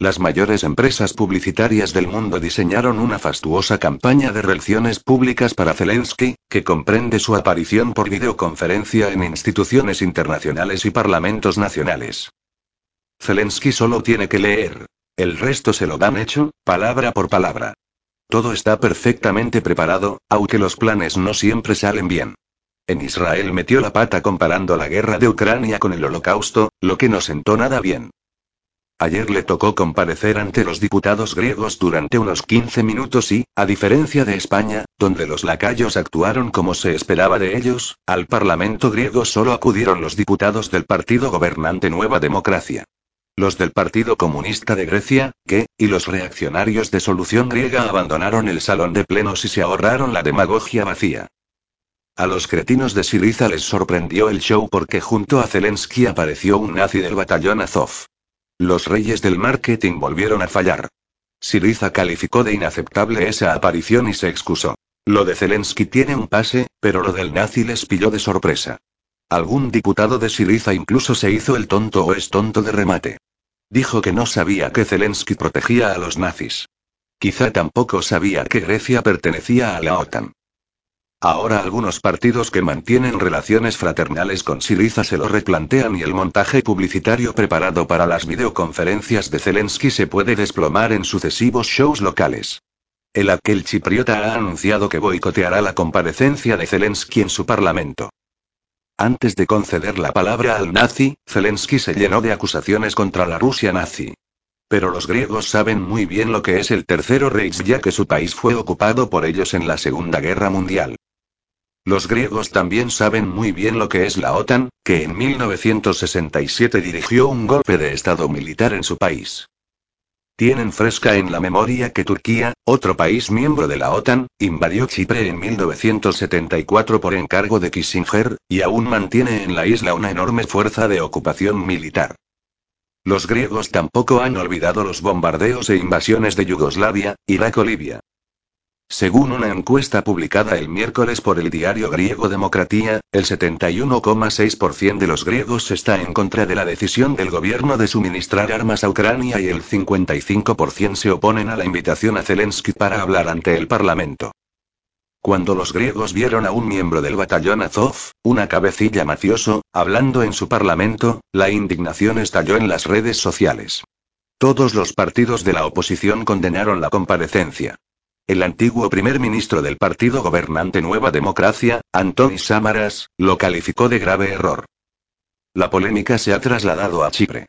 Las mayores empresas publicitarias del mundo diseñaron una fastuosa campaña de relaciones públicas para Zelensky, que comprende su aparición por videoconferencia en instituciones internacionales y parlamentos nacionales. Zelensky solo tiene que leer. El resto se lo dan hecho, palabra por palabra. Todo está perfectamente preparado, aunque los planes no siempre salen bien. En Israel metió la pata comparando la guerra de Ucrania con el holocausto, lo que no sentó nada bien. Ayer le tocó comparecer ante los diputados griegos durante unos 15 minutos y, a diferencia de España, donde los lacayos actuaron como se esperaba de ellos, al Parlamento griego solo acudieron los diputados del partido gobernante Nueva Democracia. Los del Partido Comunista de Grecia, que, y los reaccionarios de Solución Griega abandonaron el salón de plenos y se ahorraron la demagogia vacía. A los cretinos de Siriza les sorprendió el show porque junto a Zelensky apareció un nazi del batallón Azov. Los reyes del marketing volvieron a fallar. Siriza calificó de inaceptable esa aparición y se excusó. Lo de Zelensky tiene un pase, pero lo del nazi les pilló de sorpresa. Algún diputado de Siriza incluso se hizo el tonto o es tonto de remate. Dijo que no sabía que Zelensky protegía a los nazis. Quizá tampoco sabía que Grecia pertenecía a la OTAN. Ahora algunos partidos que mantienen relaciones fraternales con Siriza se lo replantean y el montaje publicitario preparado para las videoconferencias de Zelensky se puede desplomar en sucesivos shows locales. El aquel chipriota ha anunciado que boicoteará la comparecencia de Zelensky en su parlamento. Antes de conceder la palabra al nazi, Zelensky se llenó de acusaciones contra la Rusia nazi. Pero los griegos saben muy bien lo que es el Tercero Reich ya que su país fue ocupado por ellos en la Segunda Guerra Mundial. Los griegos también saben muy bien lo que es la OTAN, que en 1967 dirigió un golpe de Estado militar en su país. Tienen fresca en la memoria que Turquía, otro país miembro de la OTAN, invadió Chipre en 1974 por encargo de Kissinger, y aún mantiene en la isla una enorme fuerza de ocupación militar. Los griegos tampoco han olvidado los bombardeos e invasiones de Yugoslavia, Irak o Libia. Según una encuesta publicada el miércoles por el diario griego Democratia, el 71,6% de los griegos está en contra de la decisión del gobierno de suministrar armas a Ucrania y el 55% se oponen a la invitación a Zelensky para hablar ante el Parlamento. Cuando los griegos vieron a un miembro del batallón Azov, una cabecilla mafioso, hablando en su parlamento, la indignación estalló en las redes sociales. Todos los partidos de la oposición condenaron la comparecencia. El antiguo primer ministro del partido gobernante Nueva Democracia, Antonis Samaras, lo calificó de grave error. La polémica se ha trasladado a Chipre.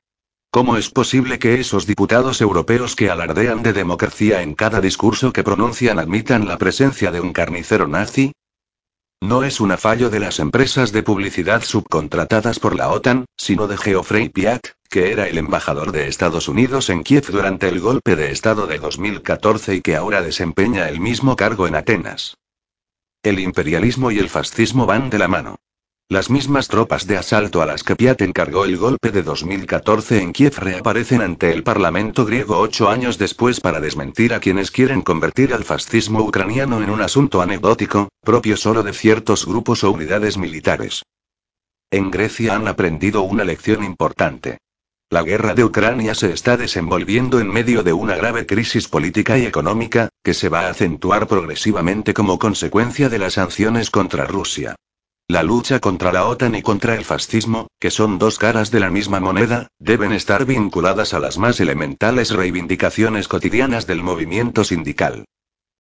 ¿Cómo es posible que esos diputados europeos que alardean de democracia en cada discurso que pronuncian admitan la presencia de un carnicero nazi? No es un fallo de las empresas de publicidad subcontratadas por la OTAN, sino de Geoffrey Piat, que era el embajador de Estados Unidos en Kiev durante el golpe de Estado de 2014 y que ahora desempeña el mismo cargo en Atenas. El imperialismo y el fascismo van de la mano. Las mismas tropas de asalto a las que Piat encargó el golpe de 2014 en Kiev reaparecen ante el Parlamento griego ocho años después para desmentir a quienes quieren convertir al fascismo ucraniano en un asunto anecdótico, propio solo de ciertos grupos o unidades militares. En Grecia han aprendido una lección importante. La guerra de Ucrania se está desenvolviendo en medio de una grave crisis política y económica, que se va a acentuar progresivamente como consecuencia de las sanciones contra Rusia. La lucha contra la OTAN y contra el fascismo, que son dos caras de la misma moneda, deben estar vinculadas a las más elementales reivindicaciones cotidianas del movimiento sindical.